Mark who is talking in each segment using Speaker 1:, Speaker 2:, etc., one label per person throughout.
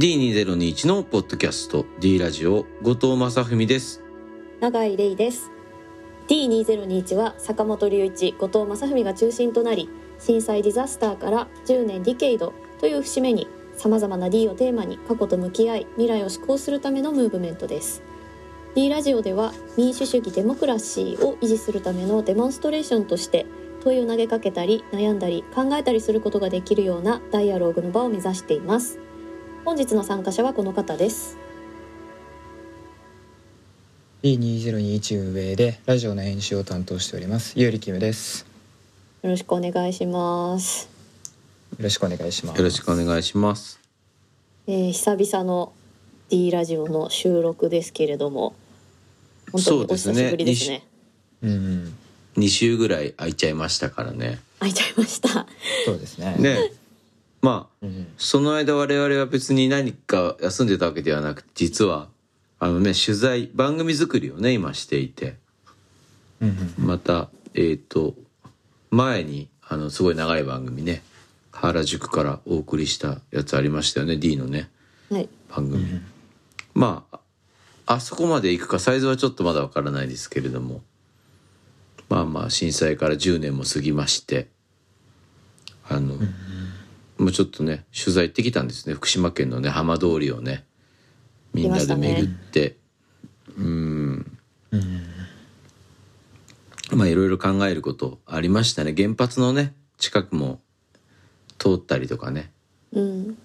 Speaker 1: D2021 のポッドキャスト D ラジオ後藤正文です。
Speaker 2: 永井玲です。D2021 は坂本龍一後藤正文が中心となり震災ディザスターから10年ディケイドという節目にさまざまな D をテーマに過去と向き合い未来を施行するためのムーブメントです。D ラジオでは民主主義デモクラシーを維持するためのデモンストレーションとして問いを投げかけたり悩んだり考えたりすることができるようなダイアローグの場を目指しています。本日の参加者はこの方です。
Speaker 3: D2021 運営でラジオの編集を担当しておりますゆうりきむです。
Speaker 2: よろしくお願いします、
Speaker 3: よろしくお願いします。
Speaker 1: よろしくお願いします。
Speaker 2: えー、久々の D ラジオの収録ですけれども本当にお
Speaker 1: そうですね。
Speaker 2: 久しぶりですね。
Speaker 3: うん
Speaker 1: 2週ぐらい空いちゃいましたからね。
Speaker 2: 開いちゃいました。
Speaker 3: そうですね。
Speaker 1: ねまあ
Speaker 3: うん
Speaker 1: その間我々は別に何か休んでたわけではなく実はあのね取材番組作りをね今していて。
Speaker 3: うん
Speaker 1: またえっ、と前にあのすごい長い番組ね原宿からお送りしたやつありましたよね D のね。
Speaker 2: はい。
Speaker 1: 番組、まああそこまで行くかサイズはちょっとまだわからないですけれども。まあまあ震災から10年も過ぎましてあの、もうちょっとね取材行ってきたんですね。福島県のね浜通りをね。みんなで巡って、うん。まあいろいろ考えることありましたね。原発のね近くも通ったりとかね。
Speaker 2: うん。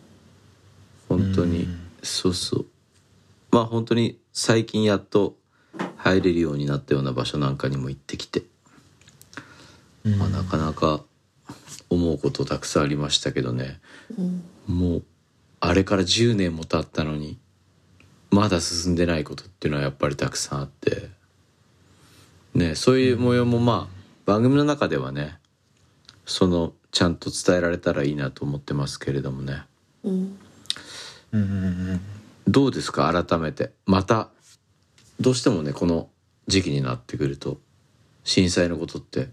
Speaker 1: 本当に。そうそう。まあ本当に最近やっと入れるようになったような場所なんかにも行ってきて、まあ、なかなか思うことたくさんありましたけどね、もうあれから10年も経ったのにまだ進んでないことっていうのはやっぱりたくさんあって。ねそういう模様もまあ番組の中ではねそのちゃんと伝えられたらいいなと思ってますけれどもね。
Speaker 2: うん
Speaker 3: うんうん。
Speaker 1: どうですか？改めて。またどうしてもねこの時期になってくると震災のことって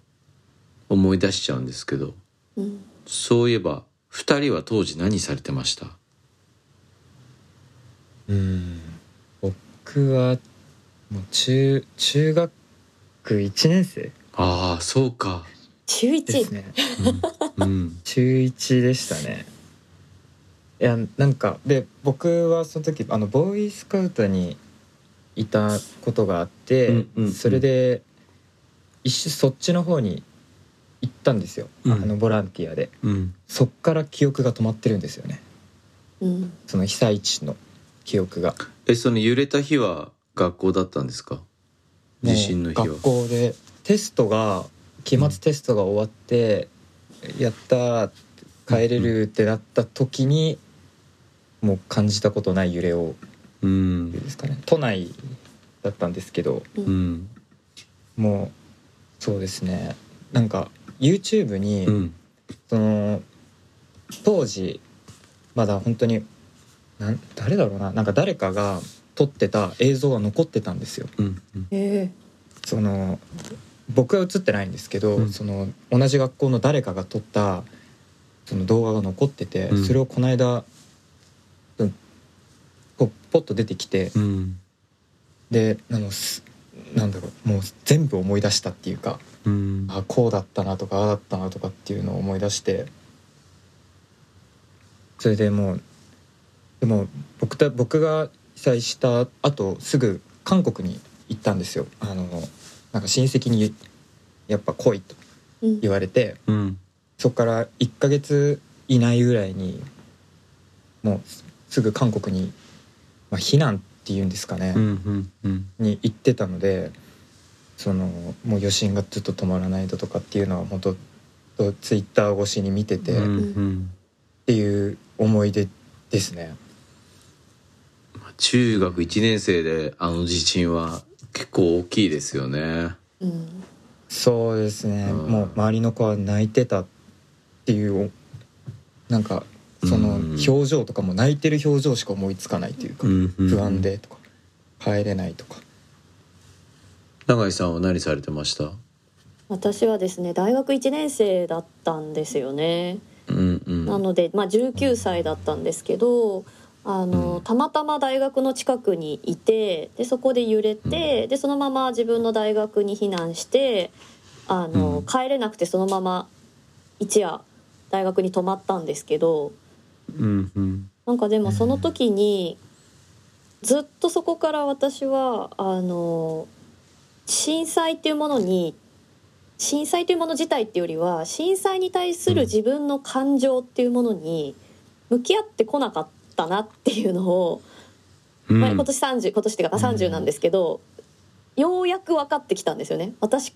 Speaker 1: 思い出しちゃうんですけど
Speaker 2: うん
Speaker 1: そういえば2人は当時何されてました？
Speaker 3: うん。僕はもう中中学1年生。
Speaker 1: ああそうか。
Speaker 2: 中一。
Speaker 3: ですね。
Speaker 1: うん。
Speaker 3: 中1でしたね。いやなんかで僕はその時あのボーイスカウトにいたことがあって、
Speaker 1: うんうんうん。
Speaker 3: それで一瞬そっちの方に行ったんですよ、
Speaker 1: うん。
Speaker 3: あのボランティアで。
Speaker 1: うん。
Speaker 3: そっから記憶が止まってるんですよね。
Speaker 2: うん。
Speaker 3: その被災地の記憶が。
Speaker 1: えその揺れた日は学校だったんですか？地震の日は。
Speaker 3: 学校でテストが期末テストが終わって、やったー帰れるってなった時に、もう感じたことない揺れを
Speaker 1: うん。
Speaker 3: ですかね。都内だったんですけど
Speaker 1: うん。
Speaker 3: もうそうですね。なんか YouTube に、
Speaker 1: うん。
Speaker 3: その当時まだ本当になん誰だろうななんか誰かが撮ってた映像が残ってたんですよ。
Speaker 1: うんうん。
Speaker 2: え。
Speaker 3: その僕は映ってないんですけど、
Speaker 1: うん。
Speaker 3: その同じ学校の誰かが撮ったその動画が残ってて、
Speaker 1: うん。
Speaker 3: それをこの間うんポポッと出てきて、
Speaker 1: うん。
Speaker 3: であのすなんだろうもう全部思い出したっていうか
Speaker 1: うん。
Speaker 3: あこうだったなとかああだったなとかっていうのを思い出して。それでもうでも僕た僕が被災した後すぐ韓国に行ったんですよ。あのなんか親戚にやっぱ来いと
Speaker 2: うん。
Speaker 3: 言われて。
Speaker 1: うん。
Speaker 3: そこから1ヶ月以内ぐらいにもうすぐ韓国に、まあ、避難っていうんですかね、
Speaker 1: うんうんうん。
Speaker 3: に行ってたのでそのもう余震がずっと止まらないだとかっていうのは本当ツイッター越しに見てて、
Speaker 1: うん。
Speaker 3: っ
Speaker 1: うん
Speaker 3: ていう思い出ですね。
Speaker 1: 中学1年生であの地震は結構大きいですよね。
Speaker 2: うん。
Speaker 3: そうですね、
Speaker 1: うん。
Speaker 3: もう周りの子は泣いてたっていうなんかその
Speaker 1: うん。
Speaker 3: 表情とかも泣いてる表情しか思いつかないというか、不安でとか帰れないとか。
Speaker 1: 永井さんは何されてました？
Speaker 2: 私はですね大学1年生だったんですよね。
Speaker 1: うんうん。
Speaker 2: なので、まあ、19歳だったんですけどあの、
Speaker 1: うん。
Speaker 2: たまたま大学の近くにいてでそこで揺れて、でそのまま自分の大学に避難してあの、
Speaker 1: うん。
Speaker 2: 帰れなくてそのまま一夜大学に泊まったんですけど
Speaker 1: うんうん。
Speaker 2: なんかでもその時にずっとそこから私はあの震災っていうものに震災というもの自体っていうよりは震災に対する自分の感情っていうものに向き合ってこなかったなっていうのを、
Speaker 1: うん。
Speaker 2: まあ、今年30今年っていうか30なんですけど、ようやく分かってきたんですよね。私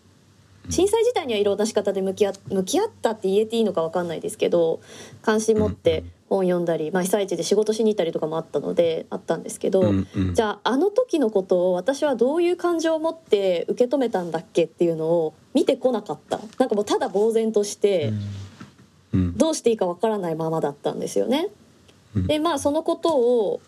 Speaker 2: 震災自体にはいろんな仕方で向き合向き合ったって言えていいのか分かんないですけど関心持って本読んだり、まあ、被災地で仕事しに行ったりとかもあったのであったんですけど、
Speaker 1: うんうん。
Speaker 2: じゃああの時のことを私はどういう感情を持って受け止めたんだっけっていうのを見てこなかった。なんかもうただ呆然として
Speaker 1: うん。
Speaker 2: どうしていいかわからないままだったんですよね。
Speaker 1: うん。
Speaker 2: でまあそのことを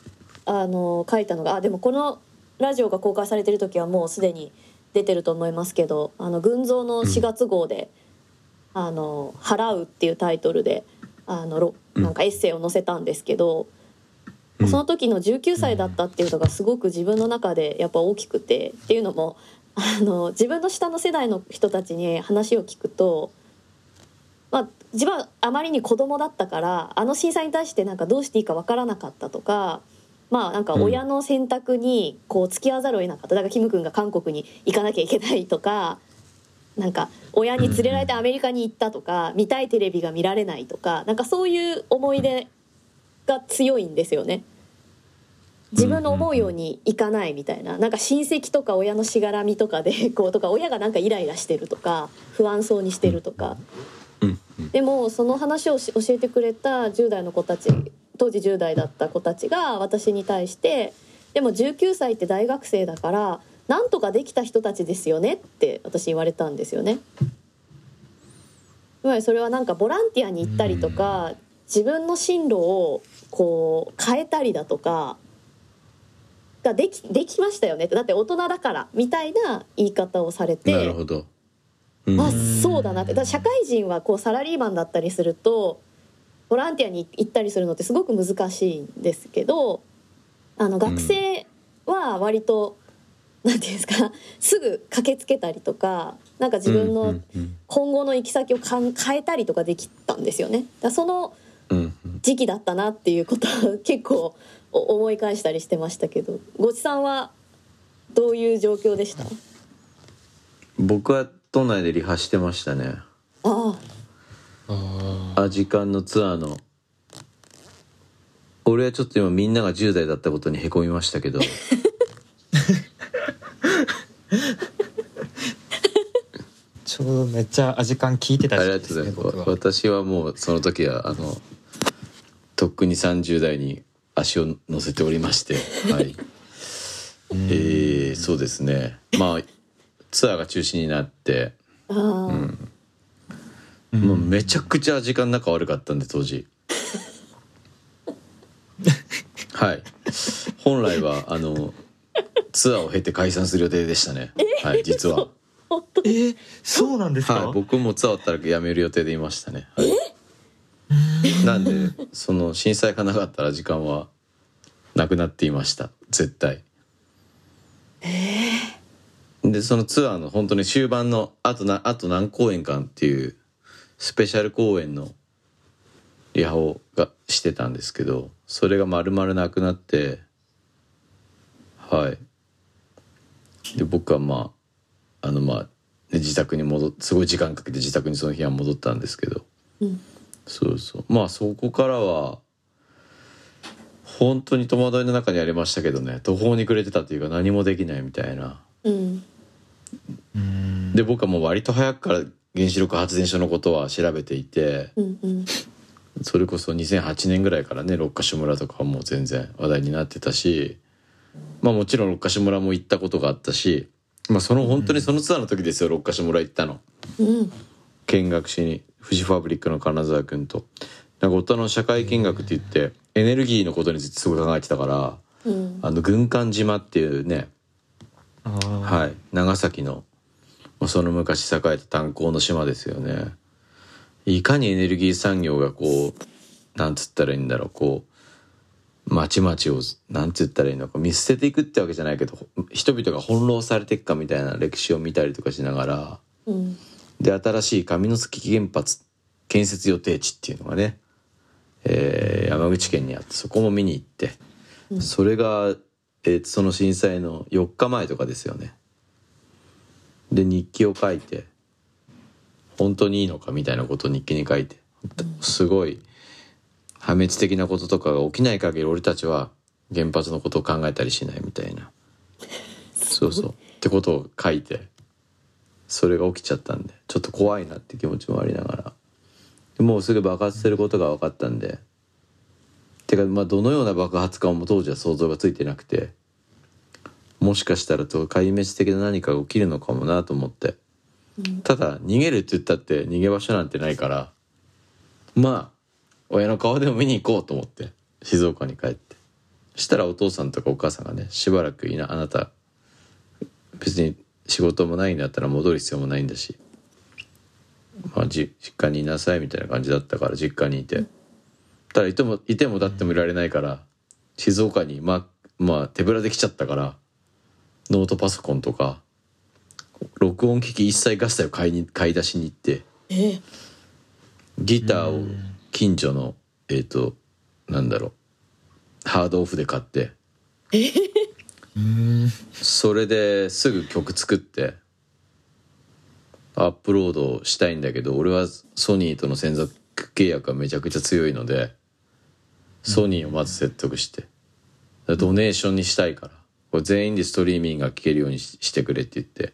Speaker 2: あの書いたのがあでもこのラジオが公開されてる時はもうすでに出てると思いますけどあの群像の4月号で「あの払う」っていうタイトルであのなんかエッセイを載せたんですけど、
Speaker 1: うん
Speaker 2: その時の19歳だったっていうのがすごく自分の中でやっぱ大きくてっていうのもあの自分の下の世代の人たちに話を聞くと、まあ、自分はあまりに子供だったからあの震災に対してなんかどうしていいかわからなかったとか。まあなんか親の選択にこう付き合わざるを得なかっただからキム君が韓国に行かなきゃいけないとかなんか親に連れられてアメリカに行ったとか見たいテレビが見られないとかなんかそういう思い出が強いんですよね。自分の思うようにいかないみたいな。なんか親戚とか親のしがらみとかでこうとか親がなんかイライラしてるとか不安そうにしてるとか。でもその話をし教えてくれた10代の子たち当時10代だった子たちが私に対して「でも19歳って大学生だからなんとかできた人たちですよね」って私言われたんですよね。つまりそれはなんかボランティアに行ったりとか自分の進路をこう変えたりだとかができできましたよねってだって大人だからみたいな言い方をされて。
Speaker 1: なるほど。うん
Speaker 2: あそうだなってだ社会人はこうサラリーマンだったりするとボランティアに行ったりするのってすごく難しいんですけどあの学生は割と、なんていうんですか？すぐ駆けつけたりとかなんか自分
Speaker 1: う
Speaker 2: の今後の行き先をかん変えたりとかできたんですよね。だその時期だったなっていうことは 結構お思い返したりしてましたけど。ごちさんはどういう状況でした？
Speaker 1: 僕は都内でリハしてましたね。
Speaker 2: あ
Speaker 3: あ。あ
Speaker 1: アジカンのツアーの。俺はちょっと今みんなが10代だったことにへこみましたけど
Speaker 3: ちょうどめっちゃアジカン聞いてた
Speaker 1: ありがとうございます。
Speaker 3: ですね僕は。
Speaker 1: 私はもうその時はあのとっくに30代に足を乗せておりましてはい。えー、そうですね。まあツアーが中止になって
Speaker 2: あああ、
Speaker 1: もうめちゃくちゃ時間仲悪かったんで当時。はい。本来はあのツアーを経て解散する予定でしたね。はい実は。
Speaker 3: え？ー、そうなんですか、
Speaker 1: はい僕もツアー終わったら辞める予定でいましたね、はい、なんでその震災がなかったら時間はなくなっていました。絶対。でそのツアーの本当に終盤のあとなあと何公演かっていうスペシャル公演のリハをがしてたんですけどそれが丸々なくなってはい。で僕はまああのまあ、ね、自宅に戻っすごい時間かけて自宅にその日は戻ったんですけど。
Speaker 2: うん。
Speaker 1: そうそう。まあそこからは本当に戸惑いの中にありましたけどね。途方に暮れてたというか何もできないみたいな。
Speaker 2: うん。
Speaker 3: うん。
Speaker 1: で僕はもう割と早くから原子力発電所のことは調べていて。
Speaker 2: うんうん。
Speaker 1: それこそ2008年ぐらいからね六ヶ所村とかはもう全然話題になってたしまあもちろん六ヶ所村も行ったことがあったしまあその本当にそのツアーの時ですよ六ヶ所村行ったの。
Speaker 2: うん。
Speaker 1: 見学しにフジファブリックの金沢君と。なんか大人の社会見学って言ってエネルギーのことについてすごい考えてたから
Speaker 2: うん。
Speaker 1: あの軍艦島っていうねはい、長崎のまあその昔栄えた炭鉱の島ですよね。いかにエネルギー産業がこうなんつったらいいんだろうこう町々をなんて言ったらいいのか見捨てていくってわけじゃないけど人々が翻弄されていくかみたいな歴史を見たりとかしながら
Speaker 2: うん
Speaker 1: で新しい上関原発建設予定地っていうのがね、えー山口県にあってそこも見に行って、それが、えーその震災の4日前とかですよね。で日記を書いて本当にいいのかみたいなことを日記に書いてすごい破滅的なこととかが起きない限り俺たちは原発のことを考えたりしないみたいな。そうそう。ってことを書いてそれが起きちゃったんで。ちょっと怖いなって気持ちもありながら。でもうすぐ爆発することが分かったんで。てかまあどのような爆発かも当時は想像がついてなくて。もしかしたらと壊滅的な何かが起きるのかもなと思って。ただ逃げるって言ったって逃げ場所なんてないから。まあ親の顔でも見に行こうと思って静岡に帰って。そしたらお父さんとかお母さんがねしばらくいなあなた別に仕事もないんだったら戻る必要もないんだし、まあ、じ実家にいなさいみたいな感じだったから実家にいて。ただいてもいてもだってもいられないから静岡にまあまあ手ぶらで来ちゃったからノートパソコンとか録音機器一切合切を買いに買い出しに行って。
Speaker 2: え
Speaker 1: ギターを近所のえっ、となんだろう。ハードオフで買って。
Speaker 3: うん
Speaker 1: それですぐ曲作ってアップロードしたいんだけど俺はソニーとの専属契約がめちゃくちゃ強いのでソニーをまず説得してドネーションにしたいからこれ全員でストリーミングが聴けるようにししてくれって言って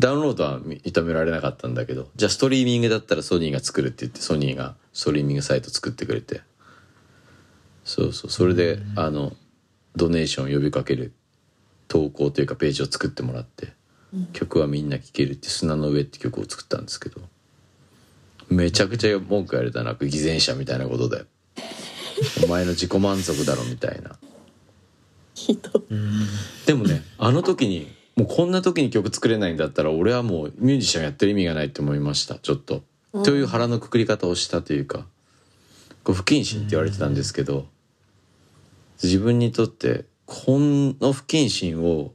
Speaker 1: ダウンロードは認められなかったんだけどじゃあストリーミングだったらソニーが作るって言ってソニーがストリーミングサイト作ってくれて。そうそう。それであのドネーションを呼びかける投稿というかページを作ってもらって、曲はみんな聴けるって「砂の上」って曲を作ったんですけどめちゃくちゃ文句言われたな偽善者みたいなことで お前の自己満足だろみたいな。でもねあの時にもうこんな時に曲作れないんだったら俺はもうミュージシャンやってる意味がないって思いました。ちょっと。
Speaker 2: うん。
Speaker 1: という腹のくくり方をしたというかこう不謹慎って言われてたんですけど自分にとってこの不謹慎を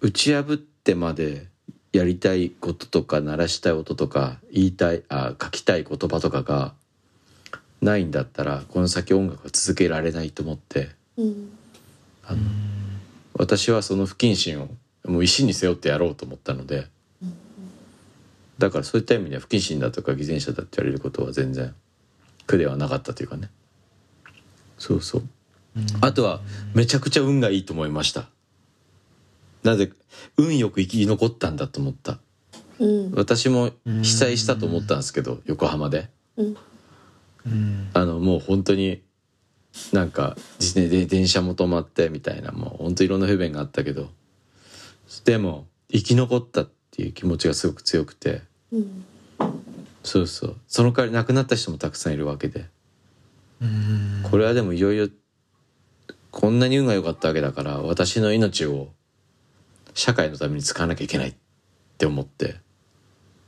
Speaker 1: 打ち破ってまでやりたいこととか鳴らしたい音とか言いたいあ書きたい言葉とかがないんだったらこの先音楽は続けられないと思って
Speaker 2: うん。
Speaker 1: あの私はその不謹慎をもう石に背負ってやろうと思ったのでだからそういった意味では不謹慎だとか偽善者だって言われることは全然苦ではなかったというかね。そうそう。あとはめちゃくちゃ運がいいと思いました。なぜ運よく生き残ったんだと思った。
Speaker 2: うん。
Speaker 1: 私も被災したと思ったんですけど横浜で。あのもう本当になんか自転で電車も止まってみたいなもう本当いろんな不便があったけど。でも生き残ったっていう気持ちがすごく強くて
Speaker 2: うん。
Speaker 1: そうそう。その代わり亡くなった人もたくさんいるわけで。
Speaker 3: うん。
Speaker 1: これはでもいよいよこんなに運が良かったわけだから私の命を社会のために使わなきゃいけないって思って。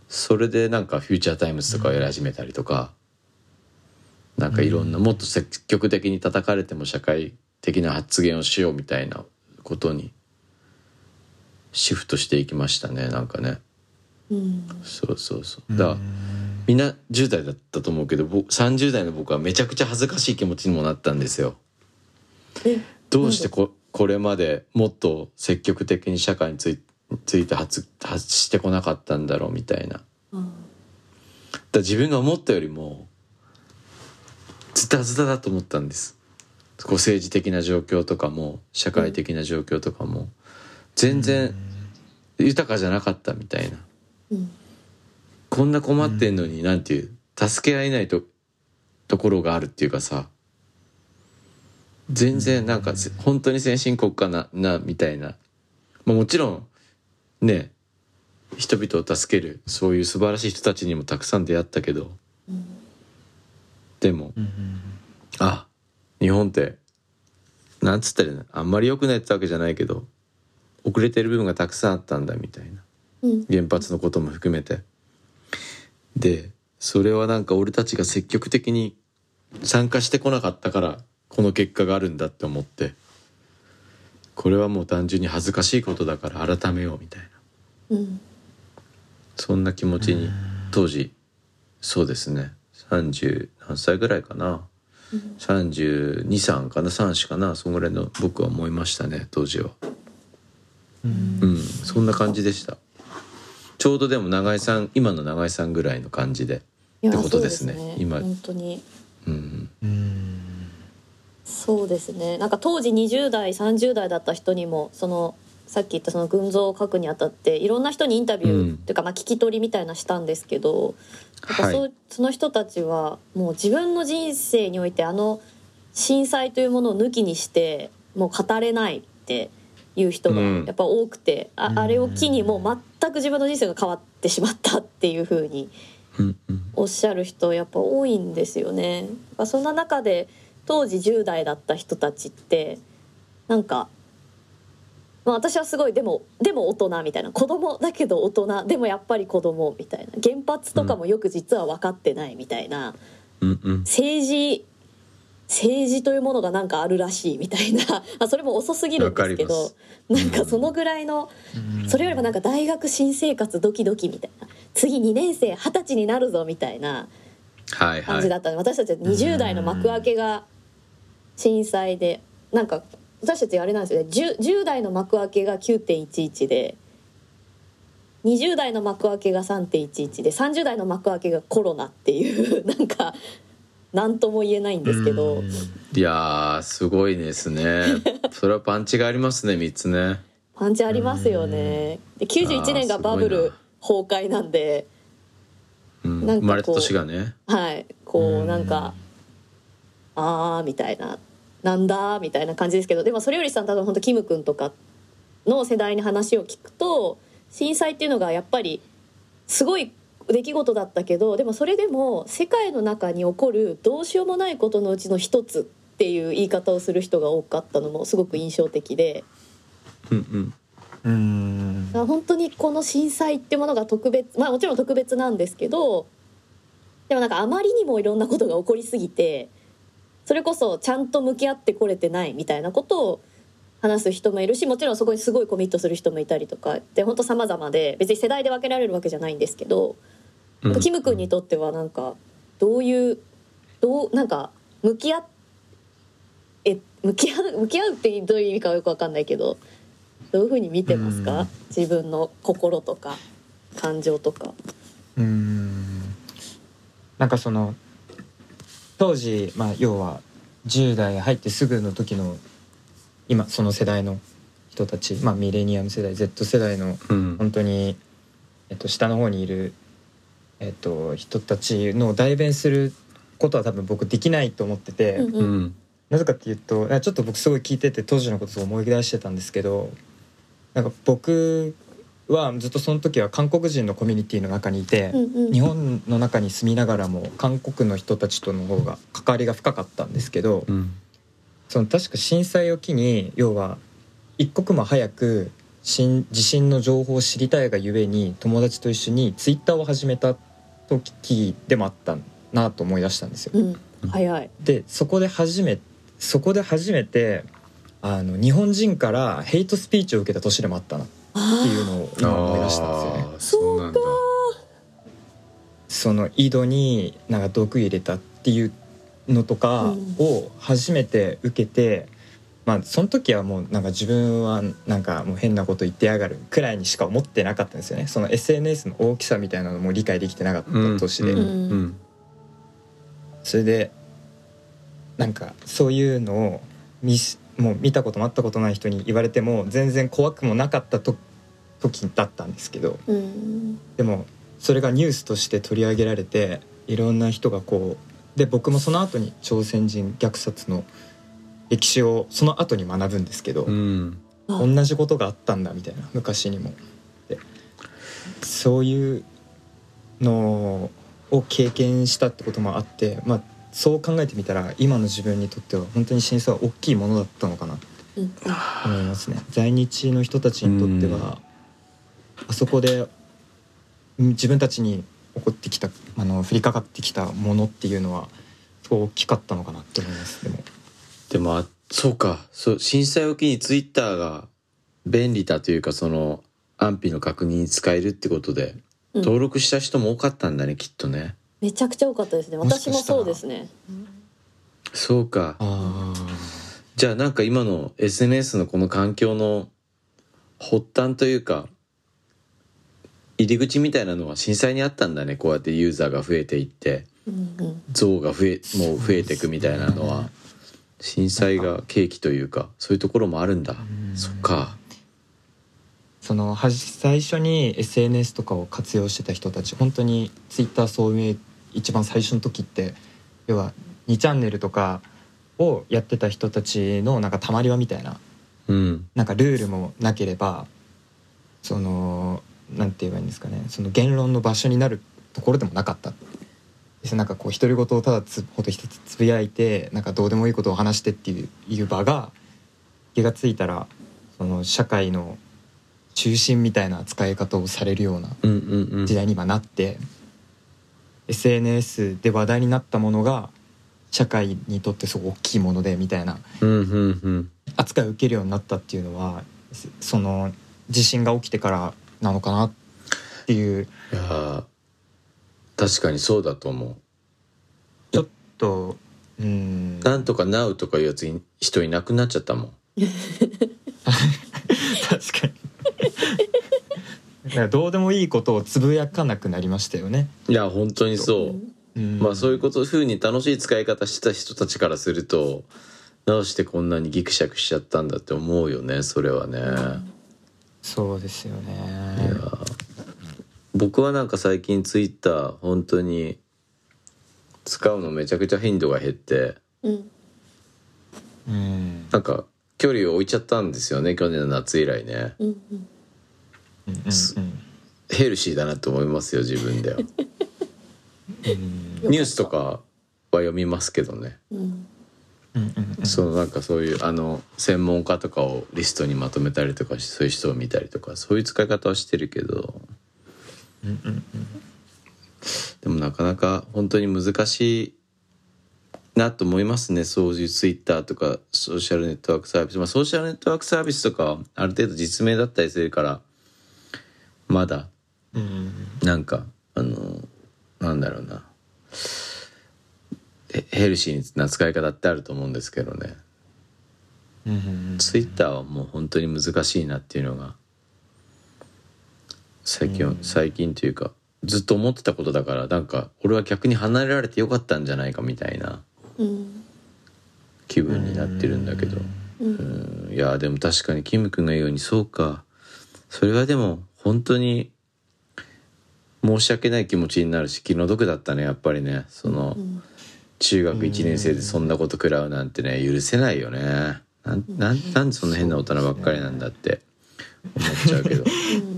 Speaker 1: それでなんか Future Times とかをやり始めたりとか、なんかいろんなもっと積極的に叩かれても社会的な発言をしようみたいなことにシフトしていきましたねなんかね
Speaker 2: うん。
Speaker 1: そうそうそう。だからみんな10代だったと思うけど僕30代の僕はめちゃくちゃ恥ずかしい気持ちにもなったんですよ。
Speaker 2: え
Speaker 1: どうしてここれまでもっと積極的に社会についついて発発してこなかったんだろうみたいな。だ自分が思ったよりもズタズタだと思ったんです。こう政治的な状況とかも社会的な状況とかも。全然豊かじゃなかったみたいな。
Speaker 2: うん
Speaker 1: こんな困ってんのになんていう助け合えないとところがあるっていうかさ。全然なんかせ本当に先進国家ななみたいな、まあ、もちろんね人々を助けるそういう素晴らしい人たちにもたくさん出会ったけど。でも
Speaker 3: うん
Speaker 1: あ日本ってなんつったらあんまり良くないってわけじゃないけど遅れてる部分がたくさんあったんだみたいな。
Speaker 2: うん
Speaker 1: 原発のことも含めて。でそれはなんか俺たちが積極的に参加してこなかったからこの結果があるんだって思って。これはもう単純に恥ずかしいことだから改めようみたいな。
Speaker 2: うん。
Speaker 1: そんな気持ちに当時そうですね。30何歳ぐらいかな。323かな34かなそんぐらいの僕は思いましたね当時は。うん。そんな感じでしたちょうどでも永井さん今の永井さんぐらいの感じでってことですね。
Speaker 2: そう
Speaker 1: 今。
Speaker 2: 本当に。
Speaker 1: うん
Speaker 3: うん。
Speaker 2: そうですね。なんか当時20代30代だった人にもそのさっき言ったその群像を書くにあたっていろんな人にインタビュー、
Speaker 1: うん。
Speaker 2: っていうかまあ聞き取りみたいなしたんですけどなんかそう、
Speaker 1: はい。
Speaker 2: その人たちはもう自分の人生においてあの震災というものを抜きにしてもう語れないっていう人が
Speaker 1: うん。
Speaker 2: やっぱ多くて、あ
Speaker 3: うん。
Speaker 2: あれを機にもう全く自分の人生が変わってしまったっていうふうにおっしゃる人やっぱ多いんですよね。そんな中で当時10代だった人たちってなんか、まあ、私はすごいでもでも大人みたいな。子供だけど大人でもやっぱり子供みたいな。原発とかもよく実は分かってないみたいな、
Speaker 1: うんうん。
Speaker 2: 政治政治というものがなんかあるらしいみたいな、まあ、それも遅すぎるんですけどなんかそのぐらいのそれよりもなんか大学新生活ドキドキみたいな。次2年生二十歳になるぞみたいな
Speaker 1: はいはい。
Speaker 2: 感じだったので、私たちは20代の幕開けが震災でなんか私たちあれなんですよね。10, 10代の幕開けが9.11で20代の幕開けが3.11で30代の幕開けがコロナっていうなんか何とも言えないんですけど。
Speaker 1: いやーすごいですね。それはパンチがありますね3つね。
Speaker 2: パンチありますよね。で91年がバブル崩壊なんで、
Speaker 1: うん。
Speaker 2: なんかこう
Speaker 1: 生まれた年がね。
Speaker 2: はい、こうなんか、あーみたいな、なんだみたいな感じですけど、でもそれよりさん多分本当キム君とかの世代に話を聞くと、震災っていうのがやっぱりすごい出来事だったけど、でもそれでも世界の中に起こるどうしようもないことのうちの一つっていう言い方をする人が多かったのもすごく印象的で。
Speaker 1: うんうん
Speaker 3: うん
Speaker 2: だから本当にこの震災ってものが特別まあもちろん特別なんですけどでもなんかあまりにもいろんなことが起こりすぎてそれこそちゃんと向き合ってこれてないみたいなことを話す人もいるしもちろんそこにすごいコミットする人もいたりとかで本当様々で別に世代で分けられるわけじゃないんですけど、
Speaker 1: うん。
Speaker 2: キム君にとってはなんかどういうどうなんか向き合え向き合う向き合うってどういう意味かはよく分かんないけどどういうふうに見てますか、
Speaker 3: うん。
Speaker 2: 自分の心とか感情とか。
Speaker 3: うん。なんかその当時まあ要は10代入ってすぐの時の今その世代の人たちまあミレニアム世代 Z 世代の
Speaker 1: うん。
Speaker 3: 本当に、えっと、下の方にいる、えっと、人たちの代弁することは多分僕できないと思ってて、
Speaker 2: うん
Speaker 1: う
Speaker 2: うん。
Speaker 1: ん
Speaker 3: なぜかっていうとちょっと僕すごい聞いてて当時のことを思い出してたんですけどなんか僕はずっとその時は韓国人のコミュニティの中にいて、
Speaker 2: うんうん。
Speaker 3: 日本の中に住みながらも韓国の人たちとの方が関わりが深かったんですけど、
Speaker 1: うん。
Speaker 3: その確か震災を機に要は一刻も早く震地震の情報を知りたいがゆえに友達と一緒にツイッターを始めた時でもあったなと思い出したんですよ。
Speaker 2: うん、早い。
Speaker 3: でそこで初めそこで初めてあの日本人からヘイトスピーチを受けた年でもあったなっていうのを今思い出したんですよね。
Speaker 1: そうなんだ
Speaker 3: その井戸になんか毒入れたっていうのとかを初めて受けて、まあその時はもうなんか自分はなんかもう変なこと言ってやがるくらいにしか思ってなかったんですよね。その SNS の大きさみたいなのも理解できてなかった年で、
Speaker 1: うんうん
Speaker 3: それでなんかそういうのを見しもう見たこともあったことない人に言われても全然怖くもなかったと時だったんですけど。
Speaker 2: うん。
Speaker 3: でもそれがニュースとして取り上げられていろんな人がこうで僕もその後に朝鮮人虐殺の歴史をその後に学ぶんですけど、
Speaker 1: うん
Speaker 2: あ
Speaker 3: 同じことがあったんだみたいな昔にも。でそういうのを経験したってこともあって、まあ、そう考えてみたら今の自分にとっては本当に震災は大きいものだったのかなって
Speaker 2: うん
Speaker 3: 思いますね。在日の人たちにとっては、あそこでうん自分たちに起こってきたあの降りかかってきたものっていうのはすごい大きかったのかなって思いますでも。
Speaker 1: でもあそうか。そう震災を機にツイッターが便利だというかその安否の確認に使えるってことで
Speaker 2: うん。
Speaker 1: 登録した人も多かったんだねきっとね。
Speaker 2: めちゃくちゃ多かったですね。
Speaker 3: もしかしたら。
Speaker 2: 私もそうですね。
Speaker 1: そうか。
Speaker 3: あ
Speaker 1: じゃあなんか今の SNS のこの環境の発端というか入り口みたいなのは震災にあったんだね。こうやってユーザーが増えていって
Speaker 2: うんうん。
Speaker 1: 像が増えもう増えていくみたいなのは震災が契機というかそういうところもあるん。だそっか。
Speaker 3: その最初に SNS とかを活用してた人たち本当に Twitter 創営一番最初の時って要は2チャンネルとかをやってた人たちのなんかたまり場みたいな
Speaker 1: うん。
Speaker 3: なんかルールもなければそのなんて言えばいいんですかねその言論の場所になるところでもなかったですなんかこう独り言をただつほと一つつぶやいてなんかどうでもいいことを話してっていういう場が気がついたらその社会の中心みたいな扱い方をされるような時代に今なって、SNS で話題になったものが社会にとってすごく大きいものでみたいな扱いを受けるようになったっていうのはそその地震が起きてからなのかなっていう
Speaker 1: い確かにそうだと思う。
Speaker 3: ちょっとうん。
Speaker 1: なんとか NOW とかいうやつに人いなくなっちゃったもん。
Speaker 3: 確かに。だからどうでもいいことをつぶやかなくなりましたよね。
Speaker 1: いや本当にそう。
Speaker 3: うん。
Speaker 1: まあそういうこと風に楽しい使い方してた人たちからするとどうしてこんなにギクシャクしちゃったんだって思うよねそれはね、
Speaker 3: そうですよ
Speaker 1: い
Speaker 3: ね
Speaker 1: や。僕はなんか最近ツイッター本当に使うのめちゃくちゃ頻度が減って
Speaker 2: うん。
Speaker 3: うん。
Speaker 1: なんか距離を置いちゃったんですよね去年の夏以来ね。
Speaker 2: うんうん。
Speaker 3: うんうん
Speaker 1: ヘルシーだなと思いますよ自分では。
Speaker 3: う ん
Speaker 1: ニュースとかは読みますけどね。
Speaker 2: うん
Speaker 3: うんうんうん。
Speaker 1: そのなんかそういうあの専門家とかをリストにまとめたりとかしそういう人を見たりとかそういう使い方はしてるけど
Speaker 3: うんうん
Speaker 1: でもなかなか本当に難しいなと思いますね。そういうツイッターとかソーシャルネットワークサービス。まあソーシャルネットワークサービスとかはある程度実名だったりするからまだ。
Speaker 3: うん
Speaker 1: なんかあのなんだろうな。ヘヘルシーな使い方ってあると思うんですけどね。
Speaker 3: うんうん。
Speaker 1: ツイッターはもう本当に難しいなっていうのが最近は、
Speaker 3: うん。
Speaker 1: 最近というかずっと思ってたことだからなんか俺は逆に離れられてよかったんじゃないかみたいな
Speaker 2: うん。
Speaker 1: 気分になってるんだけど。
Speaker 2: うん。
Speaker 1: うん。いやでも確かにキム君が言うようにそうか。それはでも本当に申し訳ない気持ちになるし気の毒だったねやっぱりね。その
Speaker 2: うん。
Speaker 1: 中学1年生でそんなこと食らうなんてね許せないよね。なん。なんなんでそんな変な大人ばっかりなんだって思っちゃうけど。
Speaker 2: うん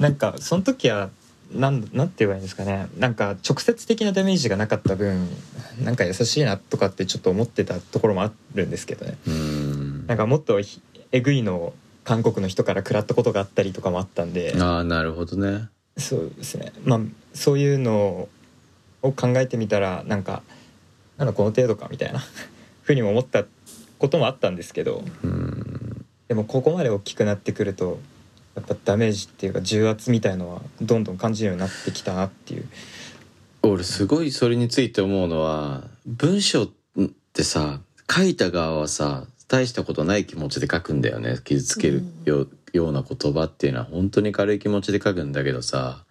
Speaker 3: なんかその時はなんなんて言えばいいんですかね。なんか直接的なダメージがなかった分なんか優しいなとかってちょっと思ってたところもあるんですけどね。
Speaker 1: うん。
Speaker 3: なんかもっとひえぐいのを韓国の人から食らったことがあったりとかもあったんで。
Speaker 1: ああなるほどね。
Speaker 3: そうですね。まあそういうのを考えてみたらなんかなんだこの程度かみたいな。ふうにも思ったこともあったんですけど。
Speaker 1: うん。
Speaker 3: でもここまで大きくなってくるとやっぱダメージっていうか重圧みたいのはどんどん感じるようになってきたなっていう。
Speaker 1: 俺すごいそれについて思うのは文章ってさ書いた側はさ大したことない気持ちで書くんだよね。傷つけるよ,、ような言葉っていうのは本当に軽い気持ちで書くんだけどさ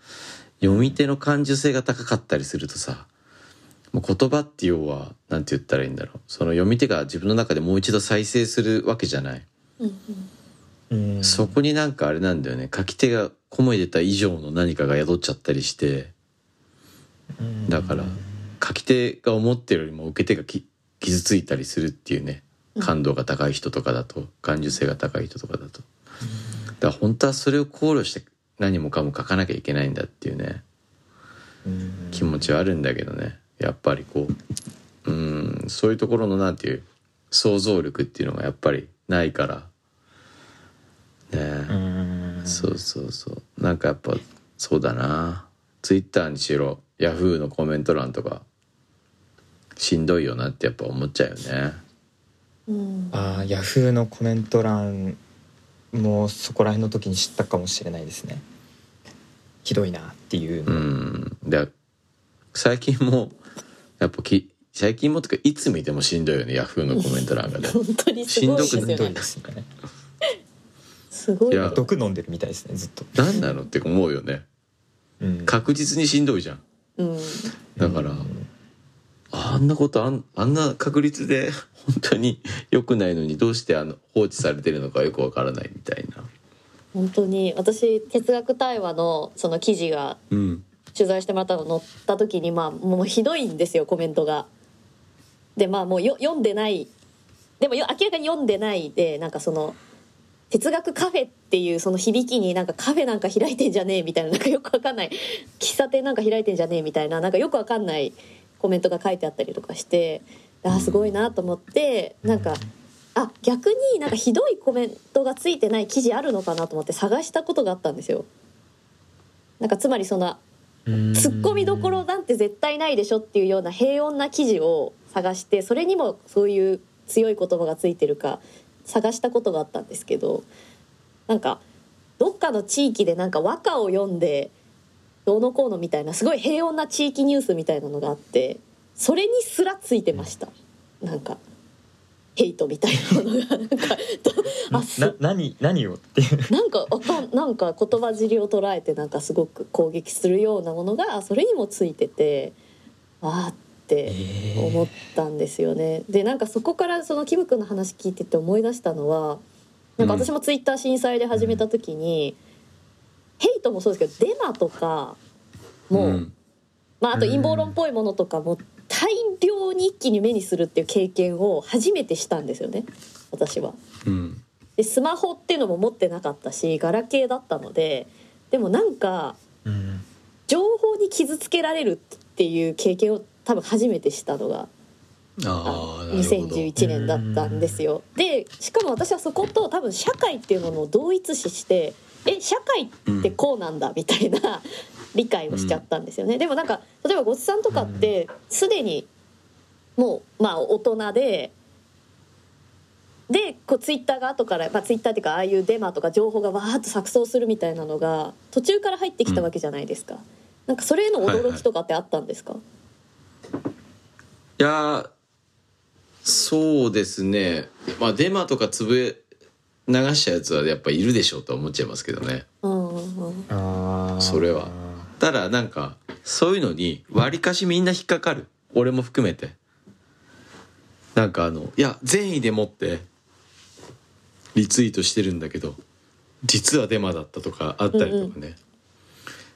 Speaker 1: 読み手の感受性が高かったりするとさもう言葉って要はなんて言ったらいいんだろう。その読み手が自分の中でもう一度再生するわけじゃない、
Speaker 2: うん
Speaker 3: うん
Speaker 1: そこになんかあれなんだよね。書き手が込めてた以上の何かが宿っちゃったりして。だから書き手が思ってるよりも受け手がき傷ついたりするっていうね。感度が高い人とかだと。感受性が高い人とかだと。だから本当はそれを考慮して何もかも書かなきゃいけないんだっていうね。
Speaker 3: うん。
Speaker 1: 気持ちはあるんだけどね。やっぱりこう。うん。そういうところのなんていう想像力っていうのがやっぱりないからね。え、
Speaker 3: うん。
Speaker 1: そうそうそう。なんかやっぱそうだな。ツイッターにしろヤフーのコメント欄とかしんどいよなってやっぱ思っちゃうよね。
Speaker 2: うん。
Speaker 3: ああヤフーのコメント欄もそこら辺の時に知ったかもしれないですね。ひどいなっていう
Speaker 1: う
Speaker 3: の、
Speaker 1: ん。で最近もやっぱき最近もとかいつ見てもしんどいよねヤフーのコメント欄がね。
Speaker 2: 本当にすごいですよ
Speaker 3: しんどい。
Speaker 2: ね
Speaker 3: ですね
Speaker 2: すごい
Speaker 1: いや
Speaker 3: 毒飲んでるみたいですねずっと、
Speaker 1: 何なのって思うよね。
Speaker 3: うん。
Speaker 1: 確実にしんどいじゃん。
Speaker 2: うん。
Speaker 1: だから、あんなことあんあんな確率で本当に良くないのにどうしてあの放置されてるのかよくわからないみたいな。
Speaker 2: 本当に私哲学対話のその記事が
Speaker 1: うん。
Speaker 2: 取材してもらったの載った時にまあもうひどいんですよコメントが。でまあもうよ読んでない。でもよ明らかに読んでないでなんかその哲学カフェっていうその響きになんかカフェなんか開いてんじゃねえみたいななんかよくわかんない 喫茶店なんか開いてんじゃねえみたいななんかよくわかんないコメントが書いてあったりとかしてあすごいなと思ってなんかあ逆になんかひどいコメントがついてない記事あるのかなと思って探したことがあったんですよ。なんかつまりそのツッコミどころなんて絶対ないでしょっていうような平穏な記事を探してそれにもそういう強い言葉がついてるか探したことがあったんですけどなんかどっかの地域でなんか和歌を読んでどうのこうのみたいなすごい平穏な地域ニュースみたいなのがあってそれにすらついてました。なんかヘイトみたいなものがなんか
Speaker 3: な何何をって。いう
Speaker 2: なんかわかんなんか言葉尻を捉えてなんかすごく攻撃するようなものがそれにもついててあーって思ったんですよね。でなんかそこからそのキム君の話聞いてて思い出したのはなんか私もツイッター震災で始めた時に、ヘイトもそうですけどデマとかも、
Speaker 1: うん。
Speaker 2: まあ、あと陰謀論っぽいものとかも大量に一気に目にするっていう経験を初めてしたんですよね私は。
Speaker 1: うん。
Speaker 2: でスマホっていうのも持ってなかったしガラケーだったのででもなんか
Speaker 3: うん。
Speaker 2: 情報に傷つけられるっていう経験を多分初めてしたのが
Speaker 1: ああなるほど
Speaker 2: 2011年だったんですよ。でしかも私はそこと多分社会っていうものを同一視してえ社会ってこうなんだみたいな理解をしちゃったんですよね。でもなんか例えばごちさんとかってすでにもうまあ大人で。でこうツイッターが後から、まあ、ツイッターっていうかああいうデマとか情報がわーっと錯綜するみたいなのが途中から入ってきたわけじゃないですか。なんかそれへの驚きとかってあったんですか、
Speaker 1: いやーそうですね。まあデマとかつぶえ流したやつはやっぱいるでしょうとは思っちゃいますけどね。それは。ただなんかそういうのにわりかしみんな引っかかる。俺も含めて。なんかあのいや善意でもってリツイートしてるんだけど実はデマだったとかあったりとかね、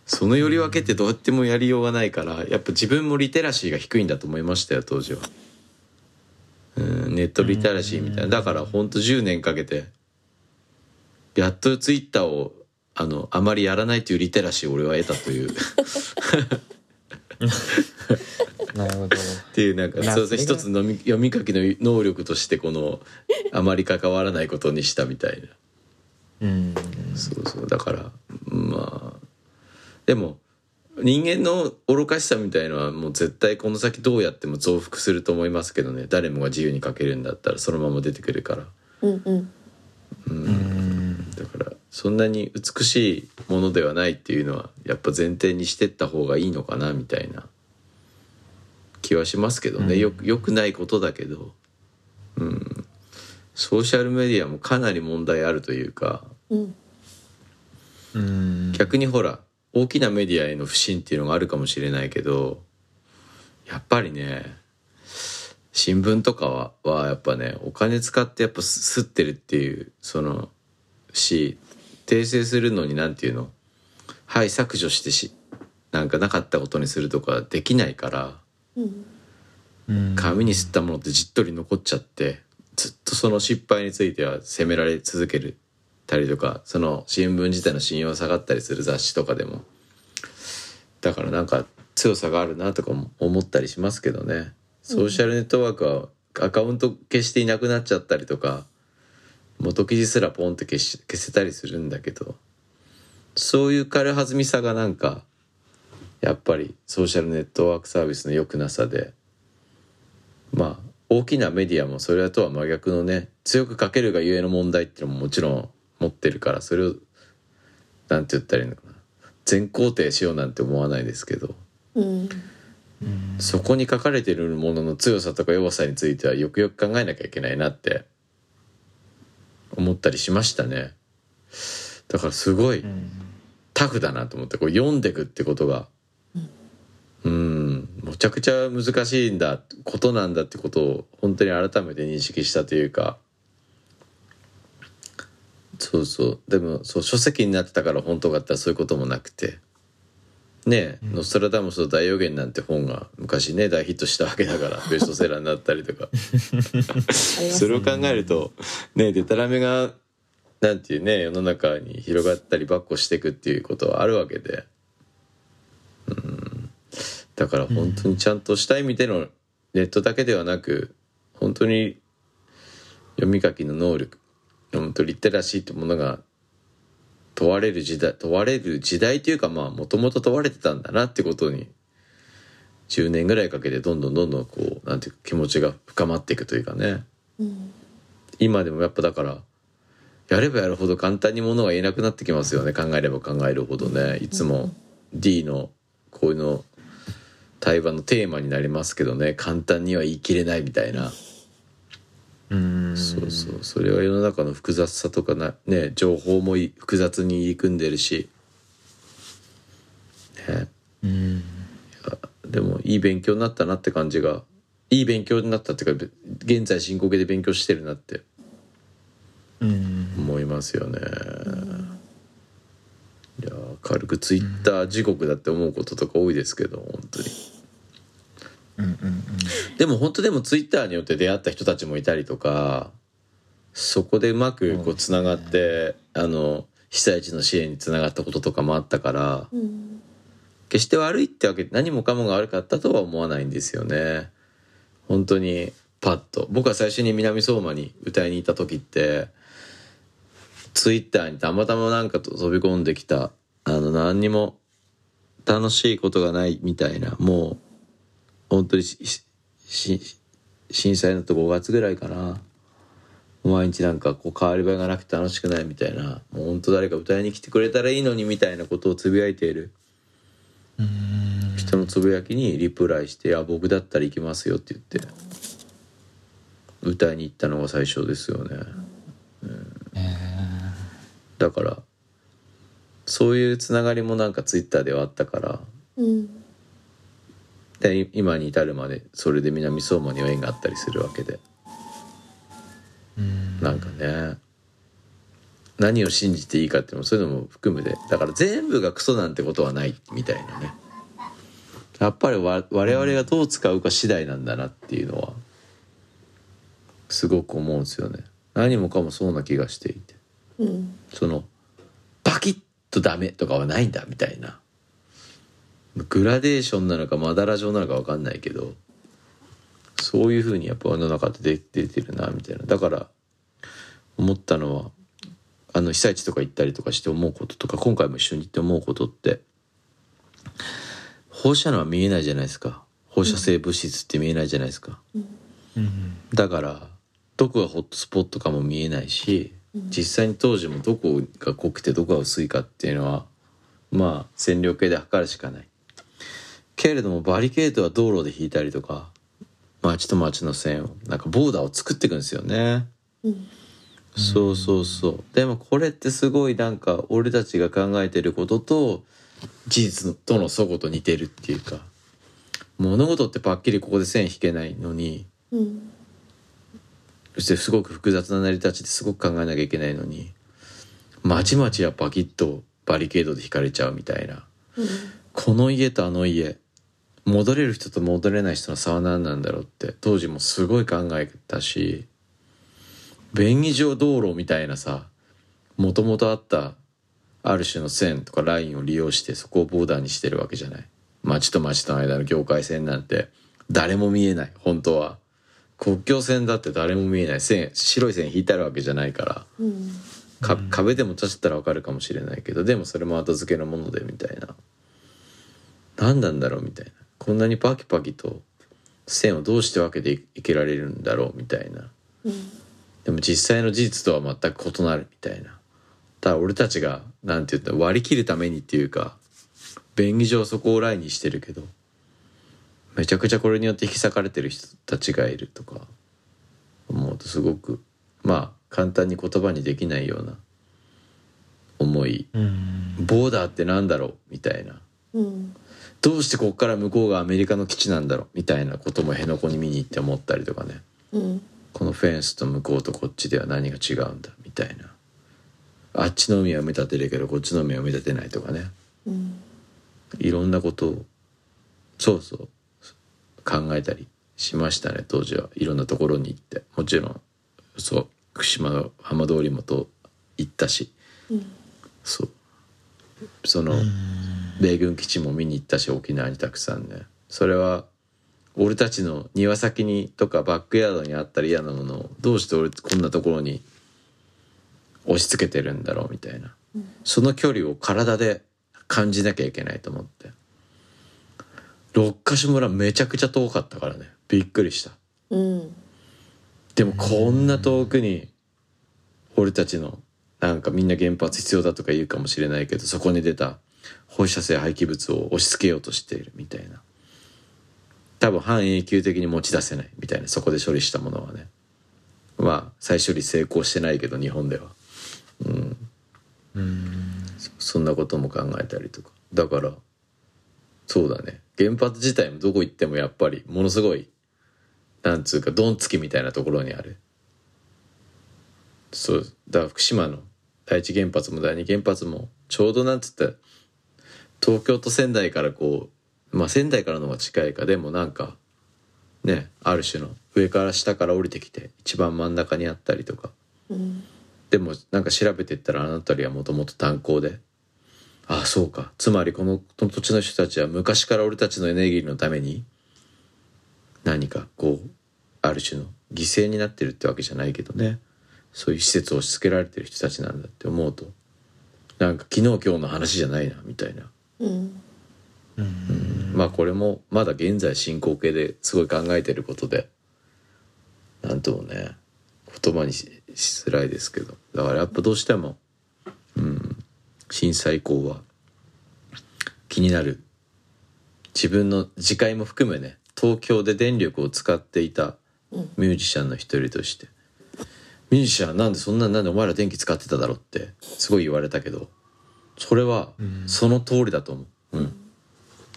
Speaker 1: そのより分けってどうやってもやりようがないからやっぱ自分もリテラシーが低いんだと思いましたよ当時は。うんネットリテラシーみたいな。だからほんと10年かけてやっとツイッターをあのあまりやらないというリテラシーを俺は得たという。っ
Speaker 3: なるほど。
Speaker 1: ていうなんかそう一つのみ読み書きの能力としてこのあまり関わらないことにしたみたいな。
Speaker 3: うん。
Speaker 1: そうそう。だからまあでも人間の愚かしさみたいのはもう絶対この先どうやっても増幅すると思いますけどね。誰もが自由に書けるんだったらそのまま出てくるから。
Speaker 2: うんうん。
Speaker 3: うん。
Speaker 1: だからそんなに美しいものではないっていうのはやっぱ前提にしてった方がいいのかなみたいな。気はしますけどね、
Speaker 3: うん。
Speaker 1: よくよくないことだけど。うん。ソーシャルメディアもかなり問題あるというか。
Speaker 2: うん。
Speaker 3: うん。
Speaker 1: 逆にほら大きなメディアへの不信っていうのがあるかもしれないけどやっぱりね新聞とかははやっぱねお金使ってやっぱす吸ってるっていうそのし訂正するのになんていうの？はい削除してしなんかなかったことにするとかできないから
Speaker 2: うん
Speaker 3: うん。
Speaker 1: 紙に吸ったものってじっとり残っちゃってずっとその失敗については責められ続けるたりとかその新聞自体の信用下がったりする雑誌とかでも。だからなんか強さがあるなとかも思ったりしますけどね。ソーシャルネットワークはアカウント消していなくなっちゃったりとか元記事すらポンって消し消せたりするんだけど。そういう軽はずみさがなんかやっぱりソーシャルネットワークサービスの良くなさでまあ大きなメディアもそれとは真逆のね強く書けるがゆえの問題っていうのももちろん持ってるからそれをなんて言ったらいいのかな。全肯定しようなんて思わないですけど。
Speaker 2: うん
Speaker 1: そこに書かれてるものの強さとか弱さについてはよくよく考えなきゃいけないなって。思ったりしましたね。だからすごい
Speaker 3: うん。
Speaker 1: タフだなと思ってこう読んでくってことが。うん。むちゃくちゃ難しいんだことなんだってことを本当に改めて認識したというかそうそう。でもそう書籍になってたから本当かって言ったらそういうこともなくて。ねえ「ノストラダムスの大予言」なんて本が昔ね大ヒットしたわけだから ベストセラーになったりとか。それを考えるとねデタラメがなんていうね世の中に広がったりばっこしていくっていうことはあるわけで。うん。だから本当にちゃんとした意味でのネットだけではなく本当に読み書きの能力本当リテラシーってものが問われる時代問われる時代というかまあもともと問われてたんだなってことに10年ぐらいかけてどんどんどんどんこうなんていうか気持ちが深まっていくというかね。
Speaker 2: うん
Speaker 1: 今でもやっぱだからやればやるほど簡単にものが言えなくなってきますよね。考えれば考えるほどね。いつも D のこういうの対話のテーマになりますけどね。簡単には言い切れないみたいな。
Speaker 3: うん
Speaker 1: そうそう。それは世の中の複雑さとかなね情報もい複雑に入り組んでるし。ね。
Speaker 3: うん。
Speaker 1: でもいい勉強になったなって感じがいい勉強になったっていうか現在進行形で勉強してるなって。
Speaker 3: うん。
Speaker 1: 思いますよね。いやー軽くツイッター地獄だって思うこととか多いですけど本当に。
Speaker 3: うんうん
Speaker 1: でも本当でもツイッターによって出会った人たちもいたりとかそこでうまくこうつながって、あの被災地の支援につながったこととかもあったから
Speaker 2: うん。
Speaker 1: 決して悪いってわけ何もかもが悪かったとは思わないんですよね。本当にパッと。僕は最初に南相馬に歌いに行った時ってツイッターにたまたまなんかと飛び込んできたあの何にも楽しいことがないみたいなもう本当にしし震災のと5月ぐらいかな毎日なんかこう変わり映えがなくて楽しくないみたいなもう本当誰か歌いに来てくれたらいいのにみたいなことをつぶやいている人のつぶやきにリプライして「あ僕だったら行きますよ」って言って歌いに行ったのが最初ですよね。だからそういうつながりもなんかツイッターではあったから
Speaker 2: うん
Speaker 1: で今に至るまでそれで南相馬には縁があったりするわけで。
Speaker 3: うん。
Speaker 1: なんかね。何を信じていいかっていうのもそういうのも含むでだから全部がクソなんてことはないみたいなね。やっぱりわ我々がどう使うか次第なんだなっていうのはすごく思うんですよね。何もかもそうな気がしていて。
Speaker 2: うん。
Speaker 1: そのバキッとダメとかはないんだみたいなグラデーションなのかまだら状なのか分かんないけどそういうふうにやっぱ世の中って出出てるなみたいな。だから思ったのはあの被災地とか行ったりとかして思うこととか今回も一緒に行って思うことって放射能は見えないじゃないですか。放射性物質って見えないじゃないですか。
Speaker 3: うん。
Speaker 1: だからどこがホットスポットかも見えないし、実際に当時もどこが濃くてどこが薄いかっていうのはまあ線量計で測るしかないけれどもバリケードは道路で引いたりとか町と町の線をなんかボーダーを作っていくんですよね、
Speaker 2: うん。
Speaker 1: そうそうそう。でもこれってすごいなんか俺たちが考えてることと事実との齟齬と似てるっていうか物事ってパッキリここで線引けないのに
Speaker 2: うん
Speaker 1: そしてすごく複雑な成り立ちですごく考えなきゃいけないのにまちまちはパキッとバリケードで引かれちゃうみたいな。
Speaker 2: うん。
Speaker 1: この家とあの家戻れる人と戻れない人の差は何なんだろうって当時もすごい考えたし便宜上道路みたいなさもともとあったある種の線とかラインを利用してそこをボーダーにしてるわけじゃない。町と町との間の境界線なんて誰も見えない本当は。国境線だって誰も見えない。線白い線引いてあるわけじゃないから。
Speaker 2: うん。
Speaker 1: か壁でも立ったらわかるかもしれないけどでもそれも後付けのものでみたいな。何なんだろうみたいなこんなにパキパキと線をどうして分けていけられるんだろうみたいな。でも実際の事実とは全く異なるみたいな。ただ俺たちがなんて言ったら割り切るためにっていうか便宜上そこをラインにしてるけどめちゃくちゃこれによって引き裂かれてる人たちがいるとか思うとすごくまあ簡単に言葉にできないような思い。
Speaker 3: うん。
Speaker 1: ボーダーってなんだろうみたいな。
Speaker 2: うん
Speaker 1: どうしてこっから向こうがアメリカの基地なんだろうみたいなことも辺野古に見に行って思ったりとかね。
Speaker 2: うん。
Speaker 1: このフェンスと向こうとこっちでは何が違うんだみたいな。あっちの海は埋め立てるけどこっちの海は埋め立てないとかね。
Speaker 2: うん。
Speaker 1: いろんなことをそうそう考えたりしましたね当時は。いろんなところに行って。もちろんそう福島の浜通りもと行ったし。
Speaker 2: うん。
Speaker 1: そう。その米軍基地も見に行ったし沖縄にたくさんね。それは俺たちの庭先にとかバックヤードにあったら嫌なものをどうして俺こんなところに押し付けてるんだろうみたいな、その距離を体で感じなきゃいけないと思って。六ヶ所村めちゃくちゃ遠かったからね。びっくりした。
Speaker 2: うん。
Speaker 1: でもこんな遠くに俺たちのなんかみんな原発必要だとか言うかもしれないけどそこに出た放射性廃棄物を押し付けようとしているみたいな。多分半永久的に持ち出せないみたいな。そこで処理したものはね。まあ再処理成功してないけど日本では。うん。そそんなことも考えたりとか。だからそうだね。原発自体もどこ行ってもやっぱりものすごいなんつうかドンつきみたいなところにある。そう。だから福島の第一原発も第二原発もちょうどなんつったら東京と仙台からこうまあ仙台からの方が近いかでもなんかねある種の上から下から降りてきて一番真ん中にあったりとか。
Speaker 2: うん。
Speaker 1: でもなんか調べていったらあの辺りはもともと炭鉱で。ああそうか。つまりこのこの土地の人たちは昔から俺たちのエネルギーのために何かこうある種の犠牲になってるってわけじゃないけどね。そういう施設を押し付けられてる人たちなんだって思うとなんか昨日今日の話じゃないなみたいな
Speaker 2: うん。
Speaker 1: まあこれもまだ現在進行形ですごい考えてることでなんともね言葉にしづらいですけど。だからやっぱどうしても、うん、震災以降は気になる。自分の自戒も含めね東京で電力を使っていたミュージシャンの一人として、ミュージシャンなんでそんななんでお前ら電気使ってただろってすごい言われたけど。それはその通りだと思う。うん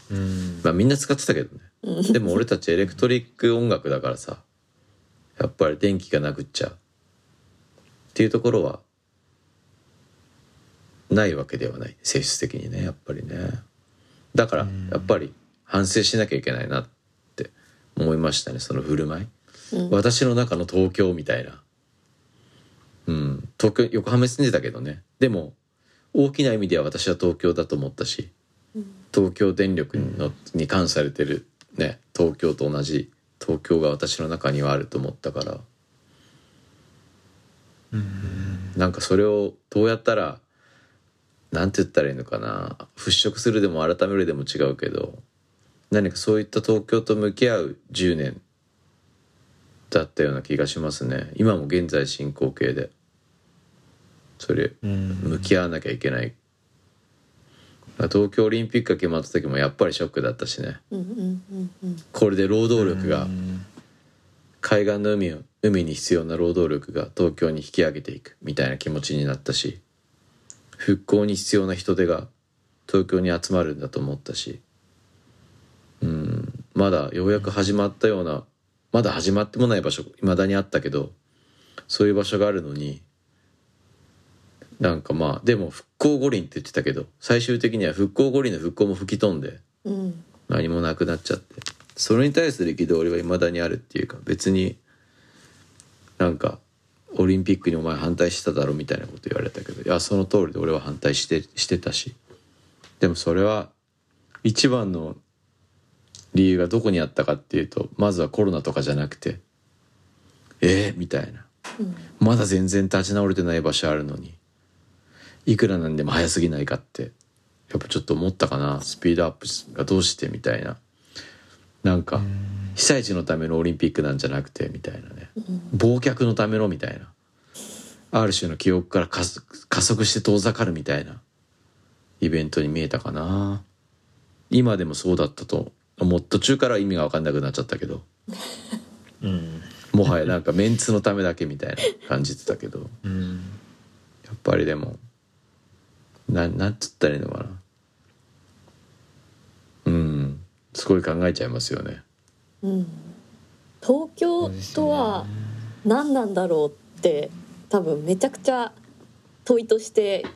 Speaker 3: うん
Speaker 1: まあみんな使ってたけどね。でも俺たちエレクトリック音楽だからさ、やっぱり電気がなくっちゃう。っていうところは、ないわけではない。性質的にね、やっぱりね。だから、やっぱり反省しなきゃいけないなって思いましたね、その振る舞い。私の中の東京みたいな。うん。東京、横浜に住んでたけどね。でも、大きな意味では私は東京だと思ったし、東京電力のに関されてるね東京と同じ東京が私の中にはあると思ったから。なんかそれをどうやったらなんて言ったらいいのかな払拭するでも改めるでも違うけど何かそういった東京と向き合う10年だったような気がしますね。今も現在進行形でそれ向き合わなきゃいけない。東京オリンピックが決まった時もやっぱりショックだったしね。
Speaker 2: うんうんうんうん。
Speaker 1: これで労働力が海岸の海を海に必要な労働力が東京に引き上げていくみたいな気持ちになったし復興に必要な人手が東京に集まるんだと思ったしうん。まだようやく始まったようなまだ始まってもない場所未だにあったけどそういう場所があるのになんかまあでも復興五輪って言ってたけど最終的には復興五輪の復興も吹き飛んで
Speaker 2: うん。
Speaker 1: 何もなくなっちゃって。それに対する憤りは未だにあるっていうか別になんかオリンピックにお前反対してただろみたいなこと言われたけどいやその通りで俺は反対してしてたし。でもそれは一番の理由がどこにあったかっていうとまずはコロナとかじゃなくてえー、みたいな。まだ全然立ち直れてない場所あるのにいくらなんでも早すぎないかってやっぱちょっと思ったかな。スピードアップがどうしてみたいな。なんか被災地のためのオリンピックなんじゃなくてみたいなね。忘却のためのみたいな。ある種の記憶から加速加速して遠ざかるみたいな。イベントに見えたかな。今でもそうだったと思う。途中からは意味が分かんなくなっちゃったけど。
Speaker 3: うん。
Speaker 1: もはやなんかメンツのためだけみたいな感じてたけど。
Speaker 3: うん。
Speaker 1: やっぱりでもななんつったらいいのかな。うん。すごい考えちゃいますよね。
Speaker 2: うん、東京とは何なんだろうって多分めちゃくちゃ問いとして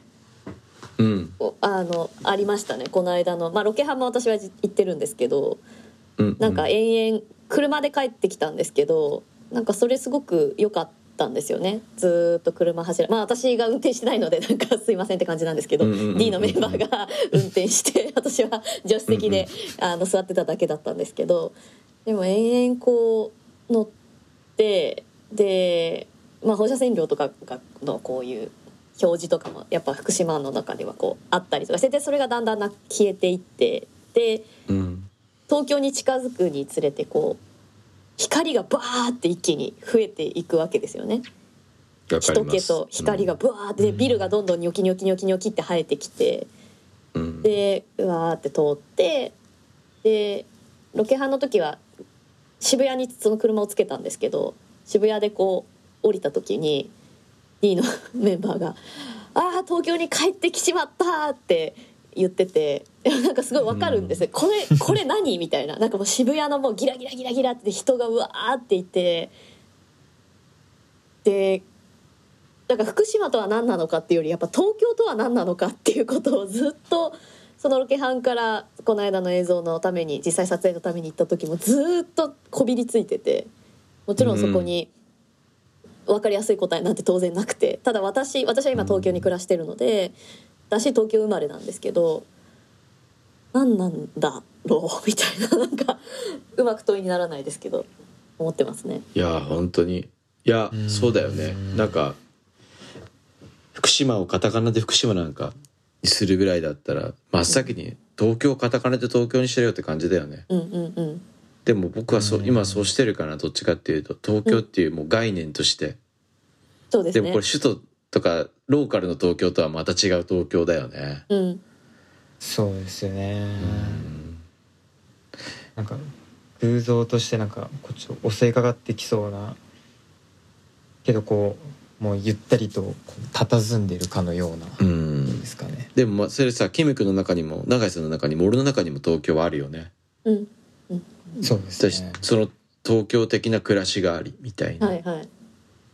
Speaker 1: うん。
Speaker 2: おあのありましたねこの間の、まあ、ロケハンも私はじ行ってるんですけど
Speaker 1: うん
Speaker 2: なんか延々車で帰ってきたんですけどなんかそれすごく良かったんですよね。ずーっと車走るまあ私が運転してないので なんかすいませんって感じなんですけど
Speaker 1: うんうんうんうん
Speaker 2: D のメンバーが 運転して私は助手席であの座ってただけだったんですけどでも延々こう乗ってで、まあ、放射線量とかがのこういう表示とかもやっぱ福島の中ではこうあったりとかしてでそれがだんだんな消えていってで
Speaker 1: うん。
Speaker 2: 東京に近づくにつれてこう光がバーって一気に増えていくわけですよね。人気と光がブワーってでビルがどんどんニョキニョキニョキニョキって生えてきて
Speaker 1: うん
Speaker 2: でうわーって通ってでロケハンの時は渋谷にその車をつけたんですけど渋谷でこう降りた時に D の メンバーが「ああ東京に帰ってきちまった!」って言ってて なんかすごいわかるんですよ、これこれ何みたいな。なんかもう渋谷のもうギラギラギラギラって人がうわーっていて。でだから福島とは何なのかっていうよりやっぱ東京とは何なのかっていうことをずっとそのロケハンからこの間の映像のために実際撮影のために行った時もずっとこびりついてて。もちろんそこに分かりやすい答えなんて当然なくて。ただ私私は今東京に暮らしてるので私東京生まれなんですけど何なんだろう？みたいななんかうまく問いにならないですけど思ってますね。
Speaker 1: いや本当に。いや
Speaker 3: うん。
Speaker 1: そうだよね。なんか福島をカタカナで福島なんかにするぐらいだったら真っ先に東京をカタカナで東京にしてるよって感じだよね。
Speaker 2: うんうんうん。
Speaker 1: でも僕はそう
Speaker 3: うん。
Speaker 1: 今そうしてるかなどっちかっていうと。東京っていうもう概念として。
Speaker 2: そうですね。
Speaker 1: でもこれ首都とかローカルの東京とはまた違う東京だよね。
Speaker 2: うん。
Speaker 3: そうですよね。なんか偶像としてなんかこっちを襲いかかってきそうなけどこうもうゆったりと佇んでるかのような
Speaker 1: うん。
Speaker 3: ですかね。
Speaker 1: でもまあそれさキム君の中にも永井さんの中にも俺の中にも東京はあるよね。
Speaker 2: うん。
Speaker 3: そうです
Speaker 1: 私
Speaker 3: ね
Speaker 1: その東京的な暮らしがありみたいな、
Speaker 2: はいはい。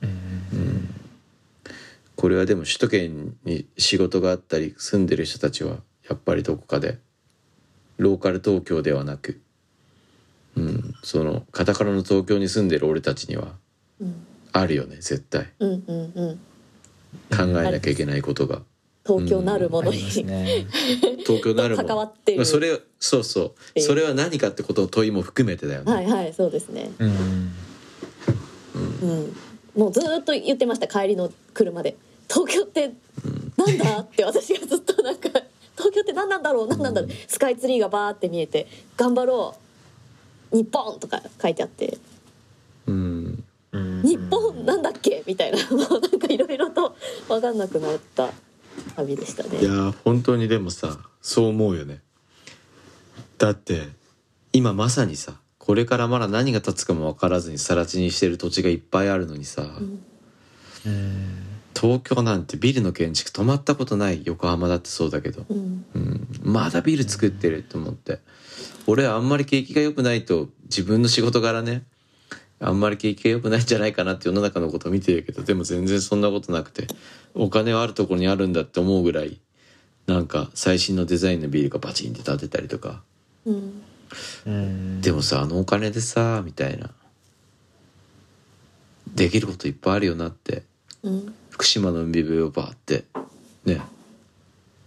Speaker 3: うん
Speaker 1: これはでも首都圏に仕事があったり住んでる人たちはやっぱりどこかでローカル東京ではなく、うん、そのカタカナの東京に住んでる俺たちには
Speaker 2: うん
Speaker 1: あるよね絶対。
Speaker 2: うんうんうん。
Speaker 1: 考えなきゃいけないことが。
Speaker 2: 東京なるものに、
Speaker 3: ありますね。
Speaker 1: 東京なるもん
Speaker 2: 関わっている。
Speaker 1: それそうそう。それは何かってことを問いも含めてだよね、
Speaker 2: はいはいそうですね。
Speaker 3: うん。
Speaker 2: うん。もうずーっと言ってました帰りの車で。東京ってなんだって私がずっとなんか 東京って何なんだろう何なんだろう。スカイツリーがバーって見えて頑張ろう日本とか書いてあって。
Speaker 1: うん。
Speaker 3: うん
Speaker 2: 日本なんだっけ？みたいな。もうなんかいろいろと分かんなくなった旅でしたね。
Speaker 1: いや。ー本当にでもさそう思うよね。だって今まさにさこれからまだ何が立つかも分からずに更地にしてる土地がいっぱいあるのにさ、
Speaker 2: うん。
Speaker 3: うん
Speaker 1: 東京なんてビルの建築止まったことない横浜だってそうだけど、
Speaker 2: うん。
Speaker 1: うん、まだビル作ってると思って。俺はあんまり景気が良くないと自分の仕事柄ねあんまり景気が良くないんじゃないかなって世の中のことを見てるけどでも全然そんなことなくてお金はあるところにあるんだって思うぐらいなんか最新のデザインのビルがバチンって建てたりとか。
Speaker 2: うん
Speaker 3: うん
Speaker 1: でもさあのお金でさみたいな。できることいっぱいあるよなって。
Speaker 2: うん。
Speaker 1: 福島の海辺をバーって。ね。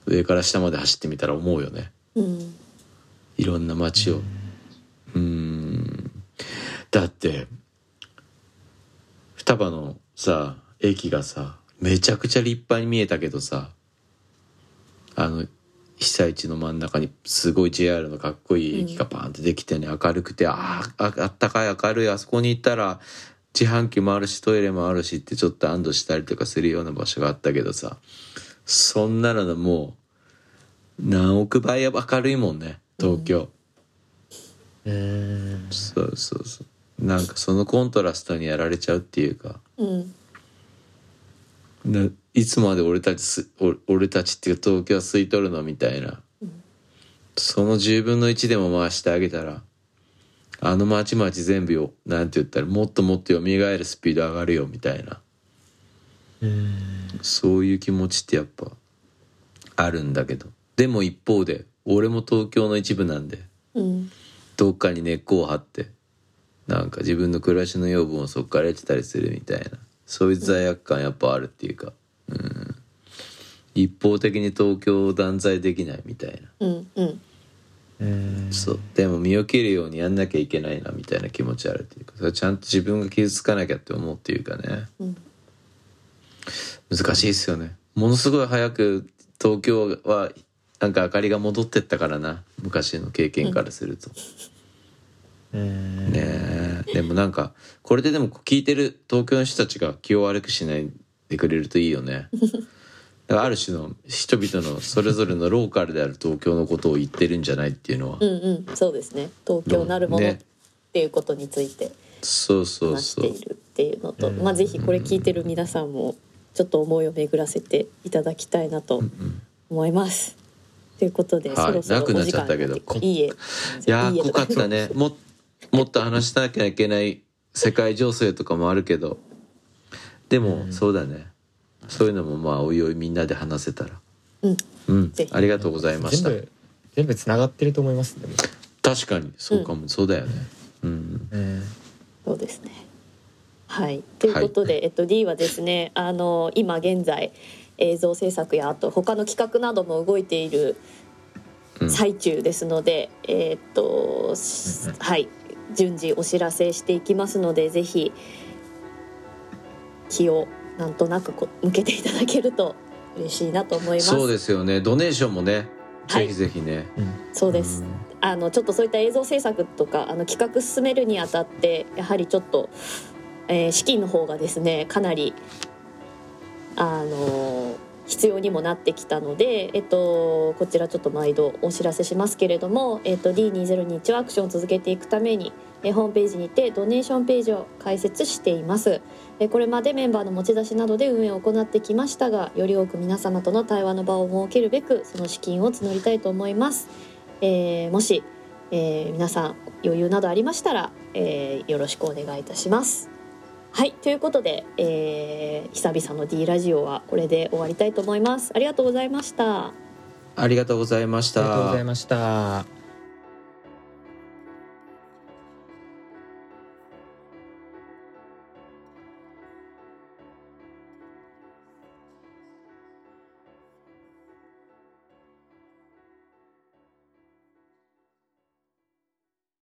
Speaker 1: 上から下まで走ってみたら思うよね。
Speaker 2: うん。
Speaker 1: いろんな街を。うーん。だって双葉のさ駅がさめちゃくちゃ立派に見えたけどさあの被災地の真ん中にすごい JR のかっこいい駅がバーンってできてね、明るくてあーああったかい明るいあそこに行ったら自販機もあるしトイレもあるしってちょっと安堵したりとかするような場所があったけどさそんなののもう何億倍明るいもんね東京、
Speaker 3: うん。
Speaker 1: そうそうそう。なんかそのコントラストにやられちゃうっていうか。
Speaker 2: うん。
Speaker 1: ないつまで俺たちすお俺たちっていうか東京は吸い取るのみたいな、その10分の1でも回してあげたらあの町々全部よなんて言ったらもっともっと蘇るスピード上がるよみたいな。
Speaker 3: うん
Speaker 1: そういう気持ちってやっぱあるんだけど。でも一方で俺も東京の一部なんで
Speaker 2: うん。
Speaker 1: どっかに根っこを張ってなんか自分の暮らしの養分をそっから得てたりするみたいなそういう罪悪感やっぱあるっていうかうん。一方的に東京を断罪できないみたいな。
Speaker 2: うんうん。
Speaker 3: うん
Speaker 1: そう。でも身を切るようにやんなきゃいけないなみたいな気持ちあるっていうか。ちゃんと自分が傷つかなきゃって思うっていうかね。
Speaker 2: うん。
Speaker 1: 難しいですよね。ものすごい早く東京はなんか明かりが戻ってったからな。昔の経験からすると、
Speaker 3: うん
Speaker 1: ねえ。でもなんかこれででも聞いてる東京の人たちが気を悪くしないでくれるといいよね。だからある種の人々のそれぞれのローカルである東京のことを言ってるんじゃないっていうのは、
Speaker 2: うんうんそうですね。東京なるものっ
Speaker 1: ね
Speaker 2: ていうことについて
Speaker 1: そうそう
Speaker 2: 話し
Speaker 1: そう
Speaker 2: ているっていうのと
Speaker 3: うん。
Speaker 2: まあぜひこれ聞いてる皆さんもちょっと思いを巡らせていただきたいなと思います。ということで、
Speaker 1: はい。
Speaker 2: そろそろ
Speaker 1: なくなっちゃったけど。こ
Speaker 2: いいえ。
Speaker 1: いや濃かったね。ももっと話さなきゃいけない世界情勢とかもあるけどでもそうだね。そういうのもまあおいおいみんなで話せたら。
Speaker 2: うん。
Speaker 1: うん。
Speaker 2: ぜひ。
Speaker 1: ありがとうございました。
Speaker 3: 全部全部つながってると思いますでも
Speaker 1: 確かに。そうかも、そうだよね。うん。
Speaker 3: うん
Speaker 2: そうですね。はい、ということで、えっと、D はですねあの今現在映像制作やあと他の企画なども動いている
Speaker 1: うん。
Speaker 2: 最中ですので、えーっとしはい。順次お知らせしていきますのでぜひ気をなんとなくこう向けていただけると嬉しいなと思います。
Speaker 1: そうですよね。ドネーションもね
Speaker 2: はい。
Speaker 1: ぜひぜひね、
Speaker 3: うん。
Speaker 2: そうです。あのちょっとそういった映像制作とかあの企画進めるにあたってやはりちょっと、えー資金の方がですねかなりあの必要にもなってきたので、えっと、こちらちょっと毎度お知らせしますけれども、えっと、D2021 アクションを続けていくためにえーホームページにてドネーションページを開設しています。えーこれまでメンバーの持ち出しなどで運営を行ってきましたがより多く皆様との対話の場を設けるべくその資金を募りたいと思います、えーもし、えー皆さん余裕などありましたら、えーよろしくお願いいたします。はいということで、えー久々の D ラジオはこれで終わりたいと思います。ありがとうございました。
Speaker 1: ありがとうございまし
Speaker 3: ありがとうご
Speaker 1: た
Speaker 3: ざいました